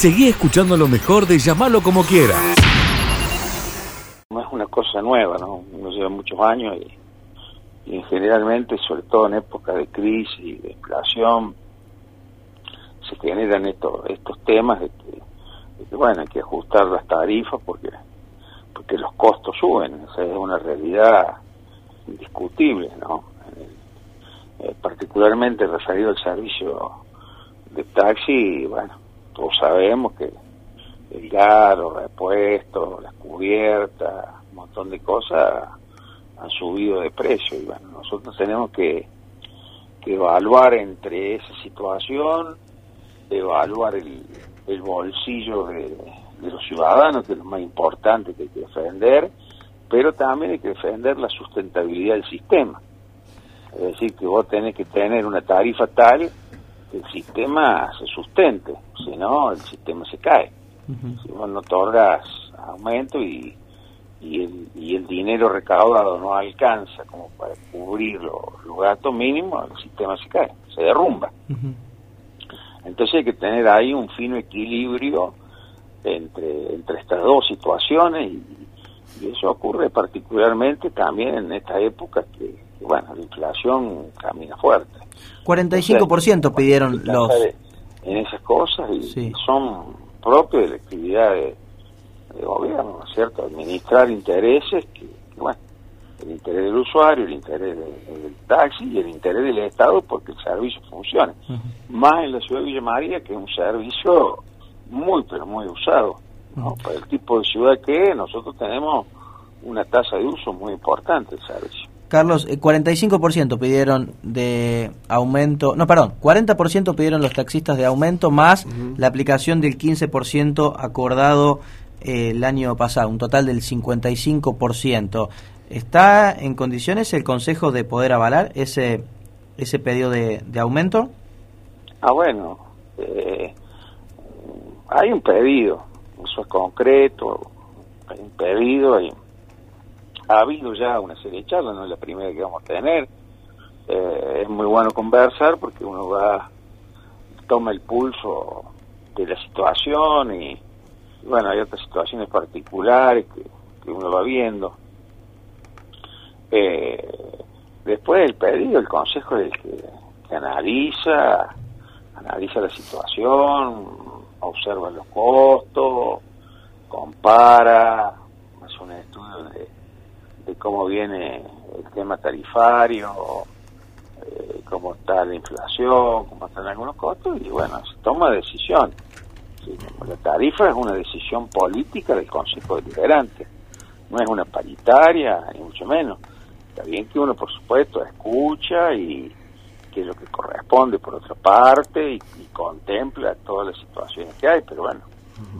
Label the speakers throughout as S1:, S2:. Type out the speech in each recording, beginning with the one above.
S1: Seguí escuchando lo mejor de llamarlo como quiera.
S2: No es una cosa nueva, ¿no? Uno lleva muchos años y, generalmente, sobre todo en épocas de crisis y de inflación, se generan estos, estos temas de que, bueno, hay que ajustar las tarifas porque, porque los costos suben, esa es una realidad indiscutible, ¿no? Eh, particularmente referido al servicio de taxi, bueno, todos sabemos que el gas, los repuestos, las cubiertas, un montón de cosas han subido de precio y bueno, nosotros tenemos que, evaluar entre esa situación evaluar el, el bolsillo de, los ciudadanos, que es lo más importante que hay que defender, pero también hay que defender la sustentabilidad del sistema. Es decir, que vos tenés que tener una tarifa tal que el sistema se sustente, si no, el sistema se cae. Si vos no otorgas aumento y, y, el, y el dinero recaudado no alcanza como para cubrir los, gastos mínimos, el sistema se cae, se derrumba. Entonces hay que tener ahí un fino equilibrio entre, entre estas dos situaciones y, eso ocurre particularmente también en esta época que, bueno, la inflación camina fuerte.
S3: 45% pidieron los...
S2: En esas cosas y, son propios de la actividad de, gobierno, cierto? Administrar intereses que bueno, el interés del usuario, el interés del, taxi y el interés del Estado porque el servicio funcione. Más en la ciudad de Villa María, que es un servicio muy, pero muy usado. Para el tipo de ciudad que es, nosotros tenemos una tasa de uso muy importante del servicio.
S3: Carlos, 45% eh, pidieron de aumento, no, perdón, 40% pidieron los taxistas de aumento más la aplicación del 15% acordado eh, el año pasado, un total del 55%. ¿Está en condiciones el Consejo de poder avalar ese ese pedido de, aumento?
S2: Ah, bueno, eh, hay un pedido, eso es concreto, hay un pedido, y ha habido ya una serie de charlas, no es la primera que vamos a tener, eh, es muy bueno conversar porque uno va, toma el pulso de la situación y, bueno, hay otras situaciones particulares que, uno va viendo. Eh, después del pedido, el consejo es el que, analiza, analiza la situación, observa los costos, compara, hace un estudio de, cómo viene el tema tarifario, eh, cómo está la inflación, cómo están algunos costos, y bueno, se toma decisión. la tarifa es una decisión política del Consejo Deliberante, no es una paritaria, ni mucho menos Está bien que uno, por supuesto, escucha y que es lo que corresponde por otra parte y, contempla todas las situaciones que hay, pero bueno,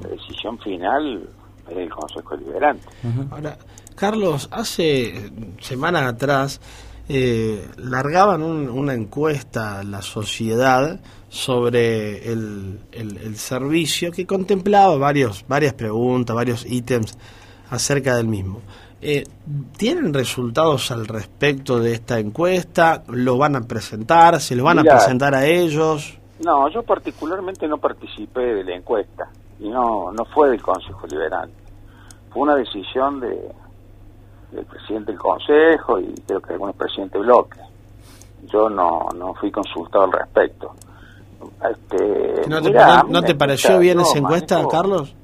S2: la decisión final es del Consejo Deliberante.
S4: Ahora, Carlos, hace semanas atrás eh, largaban una encuesta a la sociedad sobre el, el, servicio que contemplaba varios, varias preguntas, varios ítems acerca del mismo. Eh, ¿Tienen resultados al respecto de esta encuesta? ¿Lo van a presentar? ¿Se lo van a presentar a ellos?
S2: No, yo particularmente no participé de la encuesta y no, no fue del Consejo Liberante. Fue una decisión de, del presidente del Consejo y creo que algún presidente bloque. Yo no, no fui consultado al respecto.
S4: Este, ¿No, te, pareció bien esa encuesta, Carlos?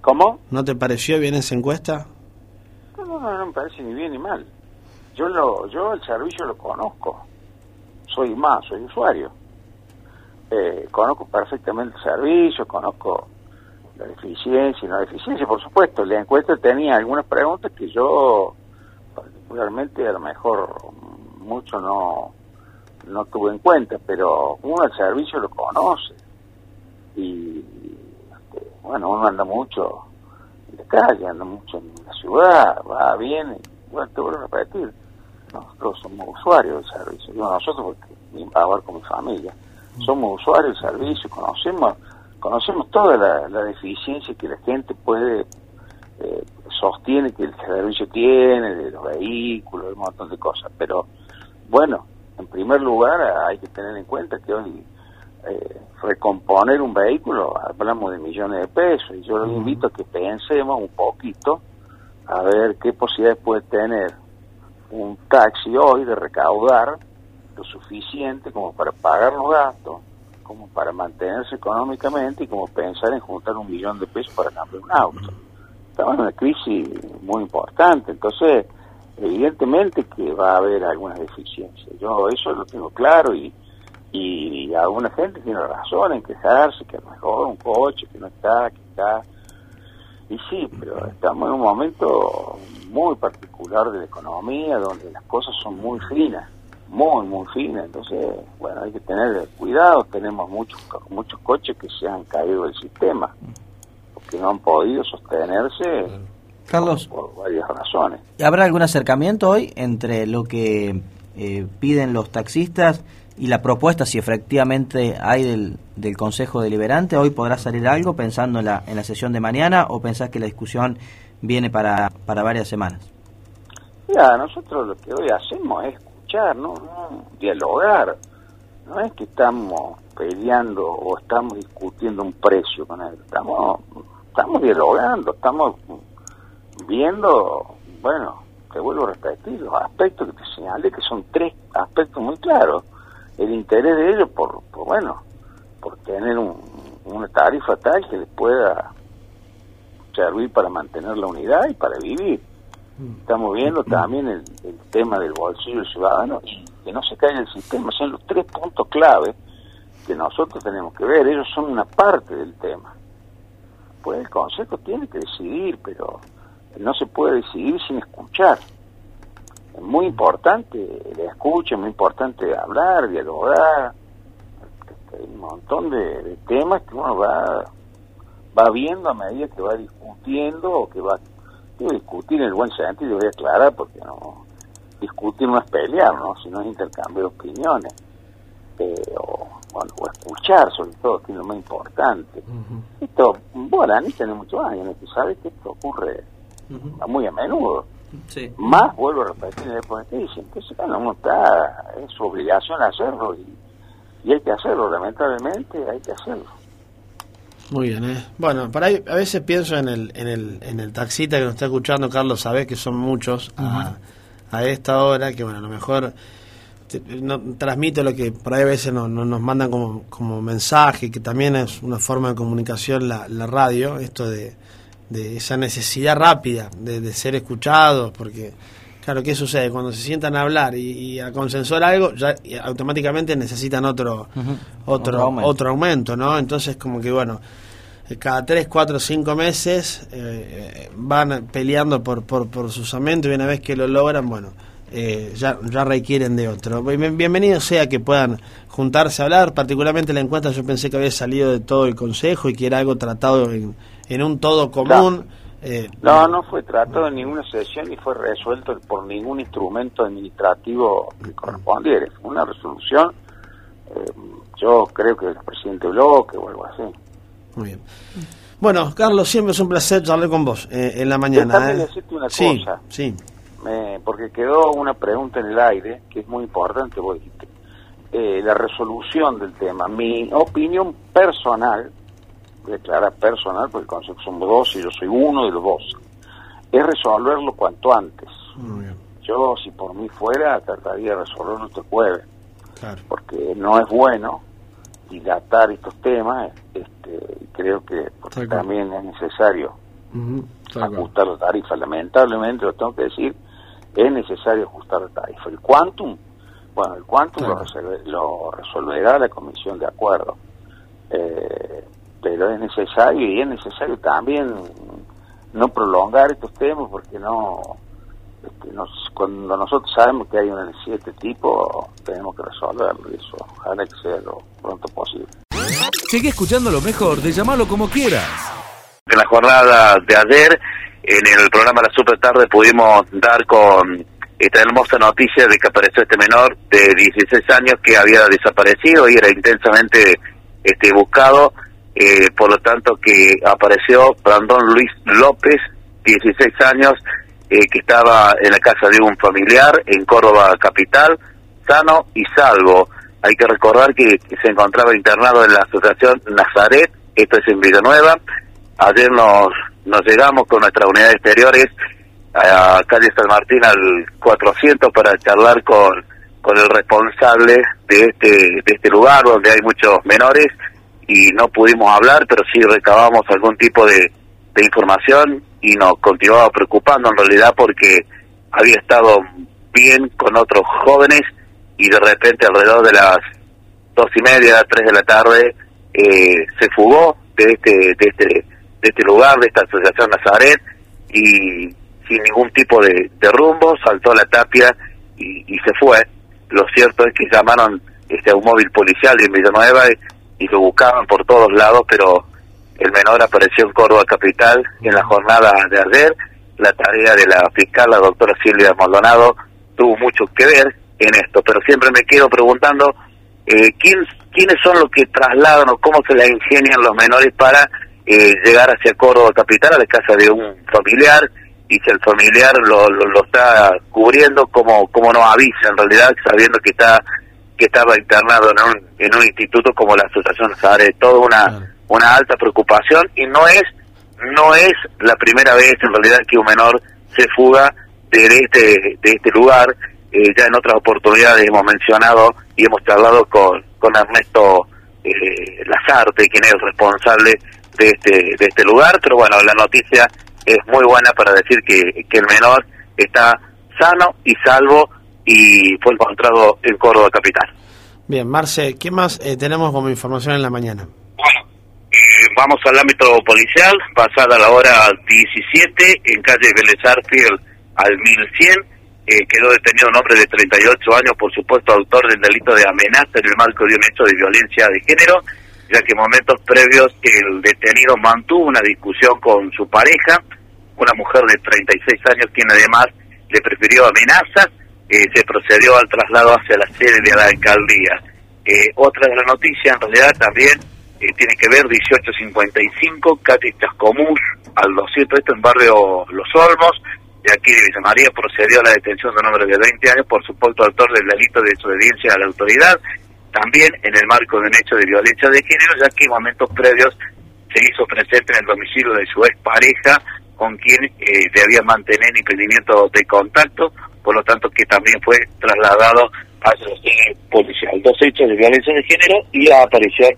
S2: ¿Cómo?
S4: ¿No te pareció bien esa encuesta?
S2: no, no me parece ni bien ni mal. Yo lo, yo el servicio lo conozco. Soy más, soy usuario. Eh, conozco perfectamente el servicio, conozco la deficiencia y no deficiencia, por supuesto. La encuesta tenía algunas preguntas que yo, particularmente, a lo mejor mucho no, no tuve en cuenta, pero uno el servicio lo conoce. Y, este, bueno, uno anda mucho de calle, anda mucho en la ciudad, va bien, y bueno, te vuelvo a repetir, nosotros somos usuarios del servicio, digo nosotros porque hablar con mi familia, somos usuarios del servicio, conocemos conocemos toda la, deficiencia que la gente puede, sostiene que el servicio tiene, de los vehículos, de un montón de cosas, pero bueno, en primer lugar hay que tener en cuenta que hoy eh, recomponer un vehículo, hablamos de millones de pesos, y yo los invito a que pensemos un poquito a ver qué posibilidades puede tener un taxi hoy de recaudar lo suficiente como para pagar los gastos, como para mantenerse económicamente y como pensar en juntar un millón de pesos para cambiar un auto. Estamos en una crisis muy importante, entonces evidentemente que va a haber algunas deficiencias. Yo eso lo tengo claro y, y alguna gente tiene razón en quejarse que mejor un coche que no está, que está. Y sí, pero estamos en un momento muy particular de la economía donde las cosas son muy finas, muy, muy finas. Entonces, bueno, hay que tener cuidado. Tenemos muchos, muchos coches que se han caído del sistema, porque no han podido sostenerse
S3: Carlos,
S2: por, varias razones.
S3: ¿Habrá algún acercamiento hoy entre lo que eh, piden los taxistas y la propuesta, si efectivamente hay del, del Consejo Deliberante? ¿Hoy podrá salir algo pensando en la, en la sesión de mañana o pensás que la discusión viene para, para varias semanas?
S2: Mira, nosotros lo que hoy hacemos es escuchar, ¿no? no dialogar. No es que estamos peleando o estamos discutiendo un precio con él. Estamos, estamos dialogando, estamos viendo, bueno, te vuelvo a repetir, los aspectos que te señalé, que son tres aspectos muy claros. El interés de ellos por, por bueno, por tener un, una tarifa tal que les pueda servir para mantener la unidad y para vivir. Estamos viendo también el, el tema del bolsillo ciudadano y que no se caiga el sistema. Son los tres puntos clave que nosotros tenemos que ver. Ellos son una parte del tema. Pues el Consejo tiene que decidir, pero no se puede decidir sin escuchar. Es muy importante la escucha, es muy importante hablar, dialogar. Hay un montón de, temas que uno va, va viendo a medida que va discutiendo o que va digo, discutir en el buen sentido, voy a aclarar porque no discutir no es pelear, ¿no? sino es intercambio de opiniones. Pero, bueno, o escuchar sobre todo, que es lo más importante. Esto, bueno, Ani tiene muchos años, tú sabes que esto ocurre muy a menudo.
S3: Sí.
S2: Más, vuelvo a repetir, en el dice, entonces bueno, uno está, es su obligación hacerlo y, y hay que hacerlo, lamentablemente hay que hacerlo.
S4: Muy bien, ¿eh? Bueno, para ahí, a veces pienso en el, en el, en el taxista que nos está escuchando, Carlos, sabés que son muchos a, a esta hora, que bueno, a lo mejor no, transmito lo que por ahí a veces no, no- nos mandan como, como mensaje, que también es una forma de comunicación la, la radio, esto de, de esa necesidad rápida de, de ser escuchados, porque claro, ¿qué sucede? Cuando se sientan a hablar y, y a consensuar algo, ya automáticamente necesitan otro, otro,
S3: Otro aumento.
S4: otro aumento, ¿no? Entonces como que bueno, eh, cada 3, 4, 5 meses eh, eh, van peleando por, por, por sus aumentos y una vez que lo logran, bueno, eh, ya, ya requieren de otro. Bien- Bienvenido sea que puedan juntarse a hablar, particularmente la encuesta yo pensé que había salido de todo el consejo y que era algo tratado en, en un todo común. Eh,
S2: No, no fue tratado en ninguna sesión ni fue resuelto por ningún instrumento administrativo que correspondiera. Fue una resolución, eh, yo creo que el presidente Bloque o algo así.
S4: Muy bien. Bueno, Carlos, siempre es un placer charlar con vos eh, en la mañana.
S2: Déjame
S4: ¿eh?
S2: decirte una
S4: sí,
S2: cosa.
S4: Sí,
S2: Me- porque quedó una pregunta en el aire que es muy importante, vos dijiste. Eh, la resolución del tema. Mi opinión personal, aclarar personal porque el consejo somos dos y yo soy uno de los dos, es resolverlo cuanto antes.
S4: muy bien,
S2: Yo, si por mí fuera, trataría de resolverlo este jueves,
S4: claro.
S2: porque no es bueno dilatar estos temas, este, creo que también es necesario ajustar la tarifa. Lamentablemente, lo tengo que decir, es necesario ajustar la tarifa. El quantum, bueno, el quantum
S4: Claro.
S2: lo, resolve- lo resolverá la comisión de acuerdo. Eh, pero es necesario y es necesario también no prolongar estos temas porque no, este, nos- cuando nosotros sabemos que hay una necesidad de este tipo, tenemos que resolverlo y eso, ojalá que sea lo pronto posible.
S1: Sigue escuchando lo mejor de llamarlo como quieras.
S5: En la jornada de ayer, en el programa La Super Tarde, pudimos dar con esta hermosa noticia de que apareció este menor de 16 años que había desaparecido y era intensamente este, buscado. eh, por lo tanto, que apareció Brandon Luis López, 16 años, eh, que estaba en la casa de un familiar en Córdoba capital, sano y salvo. hay que recordar que, se encontraba internado en la asociación Nazaret, esto es en Villanueva. Ayer nos, nos llegamos con nuestras unidades exteriores a calle San Martín al 400 para charlar con, con el responsable de este, de este lugar donde hay muchos menores y no pudimos hablar, pero sí recabamos algún tipo de, de información y nos continuaba preocupando en realidad porque había estado bien con otros jóvenes y de repente alrededor de las dos y media, tres de la tarde, eh, se fugó de este, de este, de este lugar, de esta asociación Nazaret, y sin ningún tipo de, rumbo, saltó la tapia y, se fue. Lo cierto es que llamaron este, a un móvil policial en Villanueva y, y lo buscaban por todos lados, pero el menor apareció en Córdoba Capital en la jornada de ayer. La tarea de la fiscal, la doctora Silvia Maldonado, tuvo mucho que ver en esto, pero siempre me quedo preguntando eh, ¿quién, quiénes son los que trasladan o cómo se la ingenian los menores para eh, llegar hacia Córdoba Capital, a la casa de un familiar, y si el familiar lo, lo, está cubriendo, como como no avisa en realidad, sabiendo que está que estaba internado en un, en un instituto como la Asociación Sabe, toda una, una alta preocupación, y no es no es la primera vez en realidad que un menor se fuga de este de este lugar. Eh, ya en otras oportunidades hemos mencionado y hemos charlado con, con Ernesto eh, Lazarte, quien es el responsable de este, de este lugar, pero bueno, la noticia es muy buena para decir que, que el menor está sano y salvo y fue encontrado en Córdoba Capital.
S4: Bien, Marce, ¿qué más eh, tenemos como información en la mañana?
S5: Bueno, eh, vamos al ámbito policial, pasada la hora 17 en calle Vélez al 1100 eh, quedó detenido un hombre de 38 años, por supuesto autor del delito de amenaza en el marco de un hecho de violencia de género, ya que en momentos previos el detenido mantuvo una discusión con su pareja, una mujer de 36 años, quien además le prefirió amenazas, eh, se procedió al traslado hacia la sede de la alcaldía. Eh, otra de las noticias, en realidad, también tiene que ver 1855, calle Chascomús, al 200, esto en barrio Los Olmos, de aquí de Villa María procedió a la detención de un hombre de 20 años por supuesto autor del delito de desobediencia a la autoridad, también en el marco de un hecho de violencia de género, ya que en momentos previos se hizo presente en el domicilio de su expareja, con quien eh, debía mantener impedimento de contacto, por lo tanto que también fue trasladado a la policial. Dos hechos de violencia de género y la aparición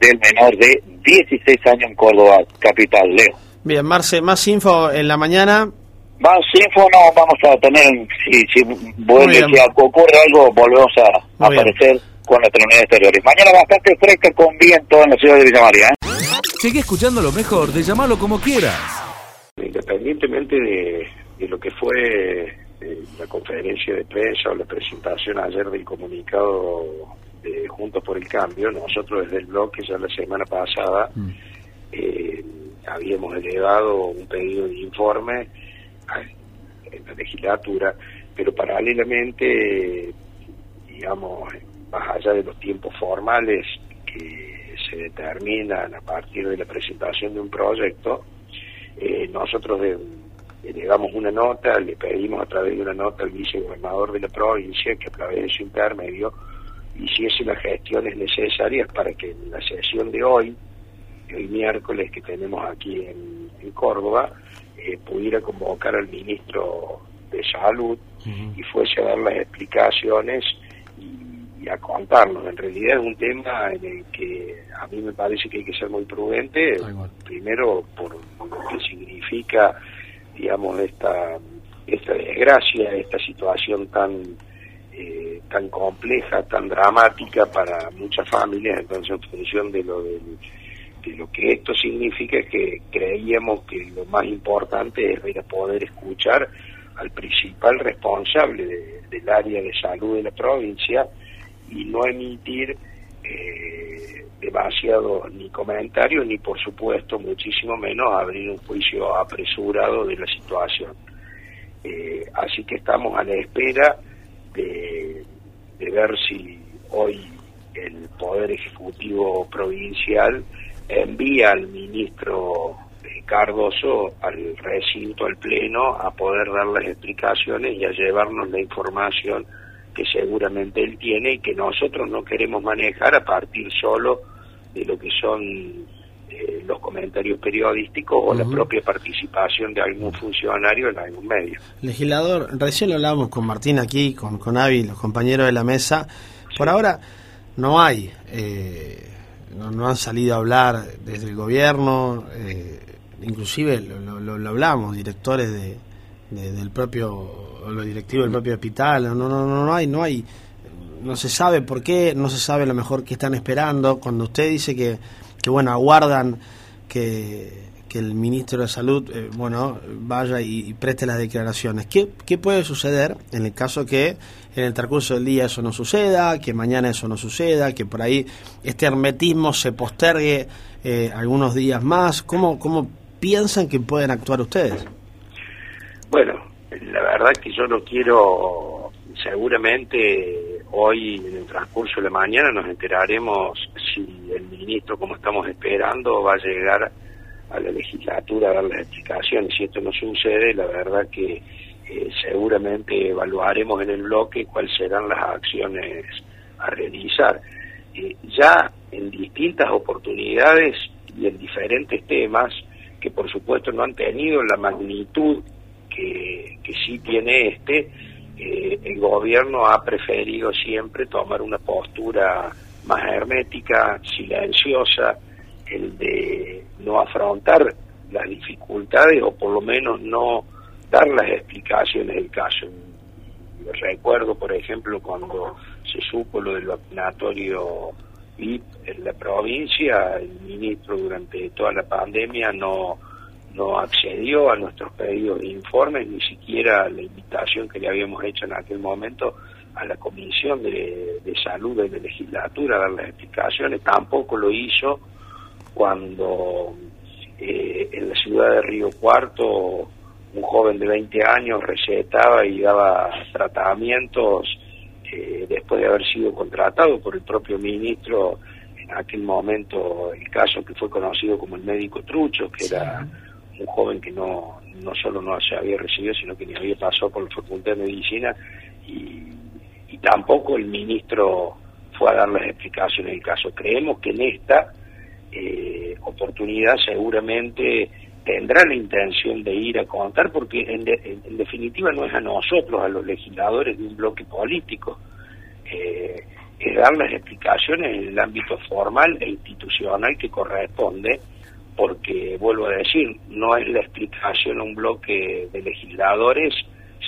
S5: del menor de 16 años en Córdoba, capital, Leo.
S4: Bien, Marce, más info en la mañana.
S5: Más info no vamos a tener, si, si, vuelve, si ocurre algo, volvemos a aparecer con nuestras unidades exteriores. Mañana bastante fresca con viento en la ciudad de Villa María. ¿eh?
S1: Sigue escuchando lo mejor, de llamarlo como quieras.
S6: Independientemente de, de lo que fue eh, la conferencia de prensa o la presentación ayer del comunicado de Juntos por el Cambio, nosotros desde el bloque ya la semana pasada mm. eh, habíamos elevado un pedido de informe en la legislatura, pero paralelamente, digamos, más allá de los tiempos formales que se determinan a partir de la presentación de un proyecto, eh, nosotros le damos una nota, le pedimos a través de una nota al vicegobernador de la provincia que a través de su intermedio hiciese las gestiones necesarias para que en la sesión de hoy, el miércoles que tenemos aquí en Córdoba, eh, pudiera convocar al ministro de Salud y fuese a dar las explicaciones y, a contarnos. En realidad es un tema en el que a mí me parece que hay que ser muy prudente, primero por lo que significa, digamos, esta, esta desgracia, esta situación tan... Eh, tan compleja, tan dramática para muchas familias, entonces en función de lo del lo que esto significa es que creíamos que lo más importante era poder escuchar al principal responsable del área de salud de la provincia y no emitir eh, demasiado ni comentarios ni por supuesto muchísimo menos abrir un juicio apresurado de la situación. Eh, así que estamos a la espera de ver si hoy el Poder Ejecutivo Provincial envía al ministro eh, Cardoso al recinto, al pleno, a poder dar las explicaciones y a llevarnos la información que seguramente él tiene y que nosotros no queremos manejar a partir solo de lo que son eh, los comentarios periodísticos o la propia participación de algún funcionario en algún medio.
S4: Legislador, recién lo hablábamos con Martín aquí, con, con Avi, los compañeros de la mesa. Por ahora no hay, eh, no, han salido a hablar desde el gobierno, eh, inclusive lo, lo, hablamos, directores de, del propio, los directivos del propio hospital, no, no, no, no hay, no hay no se sabe por qué, no se sabe lo mejor que están esperando. Cuando usted dice que, que bueno, aguardan que, el ministro de Salud, eh, bueno, vaya y, preste las declaraciones. ¿Qué, ¿Qué puede suceder en el caso que en el transcurso del día eso no suceda, que mañana eso no suceda, que por ahí este hermetismo se postergue eh, algunos días más? ¿Cómo, ¿Cómo piensan que pueden actuar ustedes?
S6: Bueno, la verdad que yo no quiero seguramente Hoy, en el transcurso de la mañana, nos enteraremos si el ministro, como estamos esperando, va a llegar a la legislatura a dar las explicaciones. Si esto no sucede, la verdad que eh, seguramente evaluaremos en el bloque cuáles serán las acciones a realizar. Eh, ya en distintas oportunidades y en diferentes temas, que por supuesto no han tenido la magnitud que, que sí tiene este, eh, el gobierno ha preferido siempre tomar una postura más hermética, silenciosa, el de no afrontar las dificultades o por lo menos no dar las explicaciones del caso. Recuerdo, por ejemplo, cuando se supo lo del vacunatorio VIP en la provincia, el ministro durante toda la pandemia no no accedió a nuestros pedidos de informes, ni siquiera la invitación que le habíamos hecho en aquel momento a la Comisión de, Salud de la legislatura a dar las explicaciones, tampoco lo hizo cuando eh, en la ciudad de Río Cuarto un joven de 20 años recetaba y daba tratamientos eh, después de haber sido contratado por el propio ministro en aquel momento el caso que fue conocido como el médico Trucho, que era un joven que no, no solo no se había recibido, sino que ni había pasado por la Facultad de Medicina y, tampoco el ministro fue a dar las explicaciones del caso. Creemos que en esta eh, oportunidad seguramente tendrá la intención de ir a contar, porque en, definitiva no es a nosotros, a los legisladores de un bloque político, eh, es dar las explicaciones en el ámbito formal e institucional que corresponde porque vuelvo a decir, no es la explicación a un bloque de legisladores,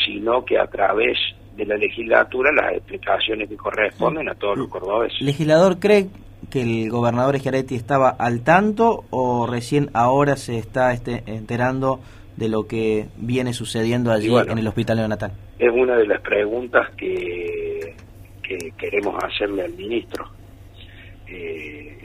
S6: sino que a través de la legislatura las explicaciones que corresponden a todos los cordobeses.
S3: ¿Legislador cree que el gobernador Schiaretti estaba al tanto o recién ahora se está este, enterando de lo que viene sucediendo allí en el hospital neonatal?
S6: Es una de las preguntas que, que queremos hacerle al ministro. Eh,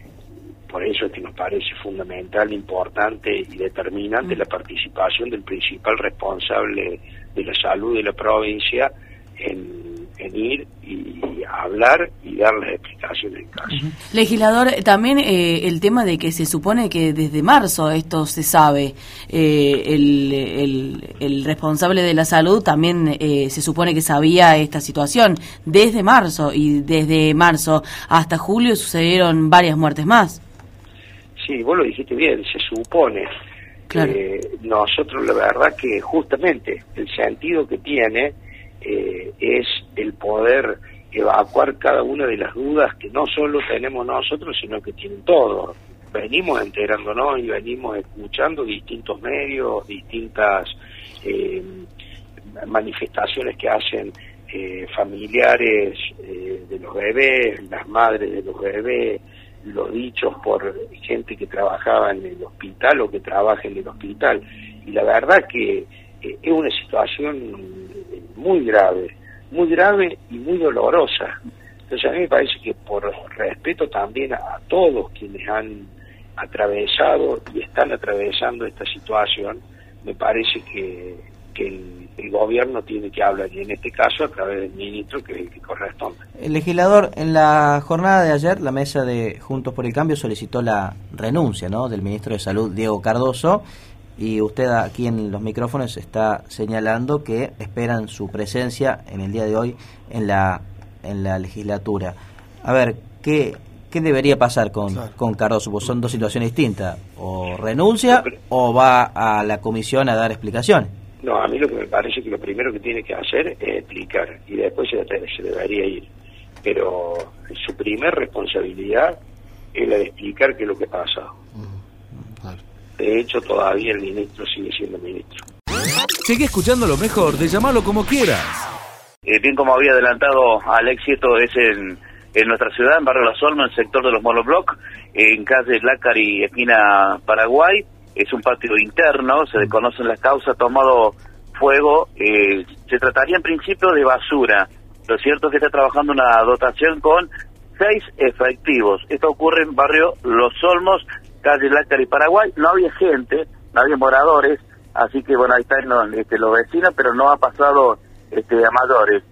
S6: por eso es que nos parece fundamental, importante y determinante mm. la participación del principal responsable de la salud de la provincia en, ir y hablar y dar las explicaciones en caso.
S7: Legislador, también eh, el tema de que se supone que desde marzo esto se sabe, eh, el, el, responsable de la salud también eh, se supone que sabía esta situación desde marzo y desde marzo hasta julio sucedieron varias muertes más.
S6: Sí, vos lo dijiste bien, se supone. que nosotros la verdad que justamente el sentido que tiene eh, es el poder evacuar cada una de las dudas que no solo tenemos nosotros, sino que tienen todos. Venimos enterándonos y venimos escuchando distintos medios, distintas eh, manifestaciones que hacen eh, familiares de los bebés, las madres de los bebés, los dichos por gente que trabajaba en el hospital o que trabaja en el hospital. Y la verdad que eh, es una situación muy grave, muy grave y muy dolorosa. Entonces a mí me parece que por respeto también a, todos quienes han atravesado y están atravesando esta situación, me parece que, que el el gobierno tiene que hablar, y en este caso a través del ministro que, que corresponde.
S3: El legislador, en la jornada de ayer, la mesa de Juntos por el Cambio solicitó la renuncia ¿no? del ministro de Salud, Diego Cardoso, y usted aquí en los micrófonos está señalando que esperan su presencia en el día de hoy en la en la legislatura. A ver, ¿qué, qué debería pasar con, con Cardoso? Pues son dos situaciones distintas. O renuncia o va a la comisión a dar explicaciones.
S2: No, a mí lo que me parece que lo primero que tiene que hacer es explicar y después se, se debería ir. Pero su primer responsabilidad es la de explicar qué es lo que pasa. De hecho, todavía el ministro sigue siendo ministro.
S1: Sigue escuchando lo mejor de llamarlo como quieras.
S5: Eh, bien como había adelantado Alexieto, es en, en nuestra ciudad, en Barrio La Solma, en el sector de los monobloc, en calle Lácar y esquina Paraguay. Es un patio interno, se desconocen las causas, tomado fuego. Eh, se trataría en principio de basura. Lo cierto es que está trabajando una dotación con seis efectivos. Esto ocurre en barrio Los Olmos, calle Lácar y Paraguay. No había gente, no había moradores, así que bueno, ahí están este, los vecinos, pero no ha pasado este, a mayores.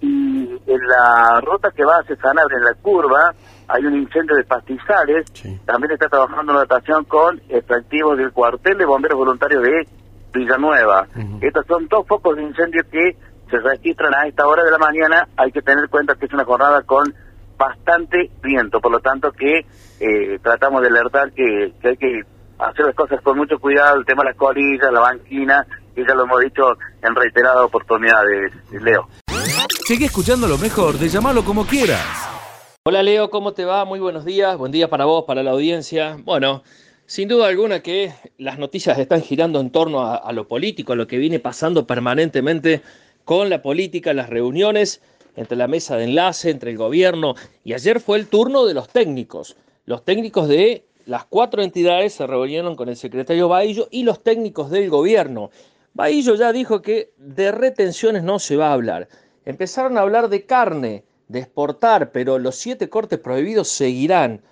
S5: Y en la ruta que va a Sanabria, en la curva, hay un incendio de pastizales. También está trabajando una dotación con efectivos del cuartel de bomberos voluntarios de Villanueva. Estos son dos focos de incendio que se registran a esta hora de la mañana. Hay que tener en cuenta que es una jornada con bastante viento, por lo tanto que eh, tratamos de alertar que, hay que hacer las cosas con mucho cuidado, el tema de las colillas, la banquina, y ya lo hemos dicho en reiteradas oportunidades, Leo.
S1: Sigue escuchando lo mejor de llamarlo como quieras.
S8: Hola Leo, ¿cómo te va? Muy buenos días, buen día para vos, para la audiencia. Bueno, sin duda alguna que las noticias están girando en torno a, a lo político, a lo que viene pasando permanentemente con la política, las reuniones entre la mesa de enlace, entre el gobierno, y ayer fue el turno de los técnicos. Los técnicos de las cuatro entidades se reunieron con el secretario Baillo y los técnicos del gobierno. Baillo ya dijo que de retenciones no se va a hablar. Empezaron a hablar de carne, de exportar, pero los siete cortes prohibidos seguirán.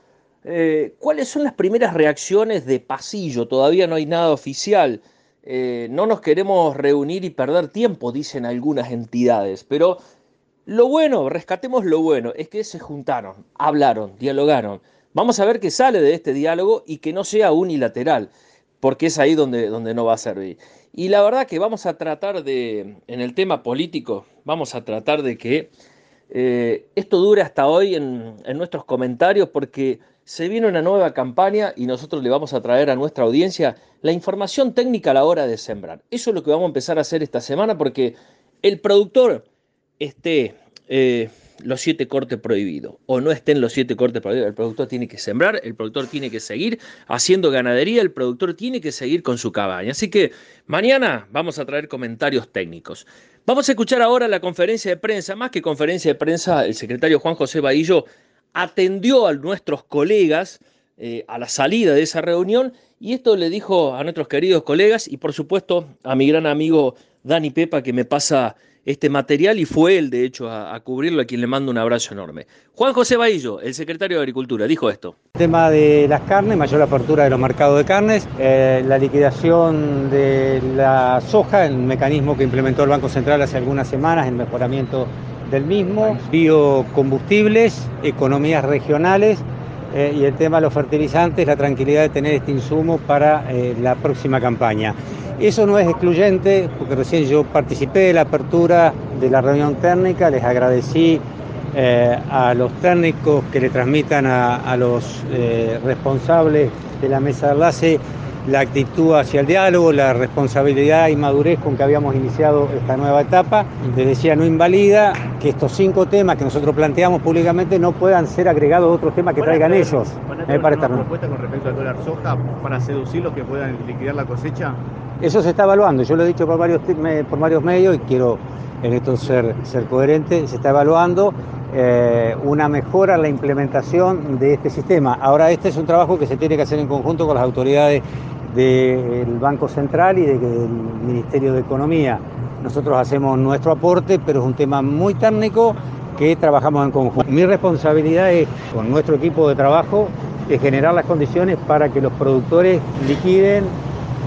S8: Eh, ¿Cuáles son las primeras reacciones de pasillo? Todavía no hay nada oficial. Eh, no nos queremos reunir y perder tiempo, dicen algunas entidades, pero lo bueno, rescatemos lo bueno, es que se juntaron, hablaron, dialogaron. Vamos a ver qué sale de este diálogo y que no sea unilateral, porque es ahí donde, donde no va a servir. Y la verdad que vamos a tratar de, en el tema político, vamos a tratar de que eh, esto dure hasta hoy en, en nuestros comentarios, porque se viene una nueva campaña y nosotros le vamos a traer a nuestra audiencia la información técnica a la hora de sembrar. Eso es lo que vamos a empezar a hacer esta semana, porque el productor esté eh, los siete cortes prohibidos o no estén los siete cortes prohibidos. El productor tiene que sembrar, el productor tiene que seguir haciendo ganadería, el productor tiene que seguir con su cabaña. Así que mañana vamos a traer comentarios técnicos. Vamos a escuchar ahora la conferencia de prensa. Más que conferencia de prensa, el secretario Juan José Bahillo atendió a nuestros colegas eh, a la salida de esa reunión y esto le dijo a nuestros queridos colegas y por supuesto a mi gran amigo Dani Pepa que me pasa este material y fue él, de hecho, a, cubrirlo, a quien le mando un abrazo enorme. Juan José Bahillo, el secretario de Agricultura, dijo esto.
S9: El tema de las carnes, mayor apertura de los mercados de carnes, eh, la liquidación de la soja, el mecanismo que implementó el Banco Central hace algunas semanas, el mejoramiento del mismo, biocombustibles, economías regionales eh, y el tema de los fertilizantes, la tranquilidad de tener este insumo para eh, la próxima campaña. Eso no es excluyente, porque recién yo participé de la apertura de la reunión técnica, les agradecí eh, a los técnicos que le transmitan a, los responsables de la mesa de enlace la actitud hacia el diálogo, la responsabilidad y madurez con que habíamos iniciado esta nueva etapa. Les decía, no invalida que estos cinco temas que nosotros planteamos públicamente no puedan ser agregados a otros temas que traigan ellos.
S10: ¿Van a una propuesta con respecto al dólar soja para seducir los que puedan liquidar la cosecha?
S9: Eso se está evaluando, yo lo he dicho por varios, por varios medios y quiero en esto ser, ser coherente, se está evaluando eh, una mejora en la implementación de este sistema. Ahora, este es un trabajo que se tiene que hacer en conjunto con las autoridades del Banco Central y del Ministerio de Economía. Nosotros hacemos nuestro aporte, pero es un tema muy técnico que trabajamos en conjunto. Mi responsabilidad es, con nuestro equipo de trabajo, es generar las condiciones para que los productores liquiden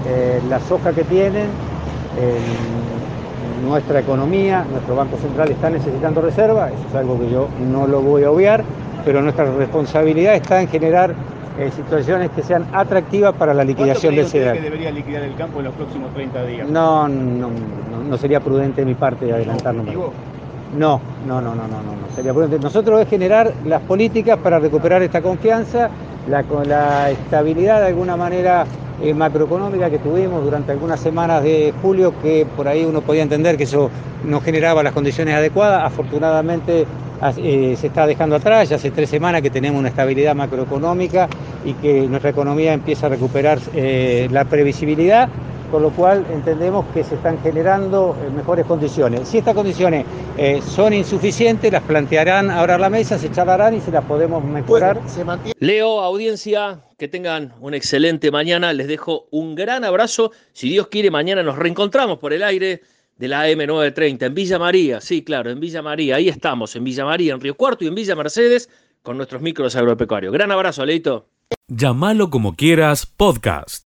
S9: eh, la soja que tienen. Nuestra economía, nuestro Banco Central está necesitando reserva, eso es algo que yo no lo voy a obviar, pero nuestra responsabilidad está en generar eh, situaciones que sean atractivas para la liquidación del cereal.
S10: que debería liquidar el campo en los próximos 30 días?
S9: No, no, no, sería prudente de mi parte adelantarnos. No, no, no, no, no, no, no sería prudente. Nosotros es generar las políticas para recuperar esta confianza, la, la estabilidad de alguna manera eh, macroeconómica que tuvimos durante algunas semanas de julio, que por ahí uno podía entender que eso no generaba las condiciones adecuadas. Afortunadamente eh, se está dejando atrás, ya hace tres semanas que tenemos una estabilidad macroeconómica y que nuestra economía empieza a recuperar eh, la previsibilidad con lo cual entendemos que se están generando eh, mejores condiciones. Si estas condiciones eh, son insuficientes, las plantearán ahora a la mesa, se charlarán y se las podemos mejorar.
S8: Leo, audiencia, que tengan una excelente mañana. Les dejo un gran abrazo. Si Dios quiere, mañana nos reencontramos por el aire de la AM930 en Villa María. Sí, claro, en Villa María. Ahí estamos, en Villa María, en Río Cuarto y en Villa Mercedes con nuestros micros agropecuarios. Gran abrazo, Leito.
S1: Llámalo como quieras, podcast.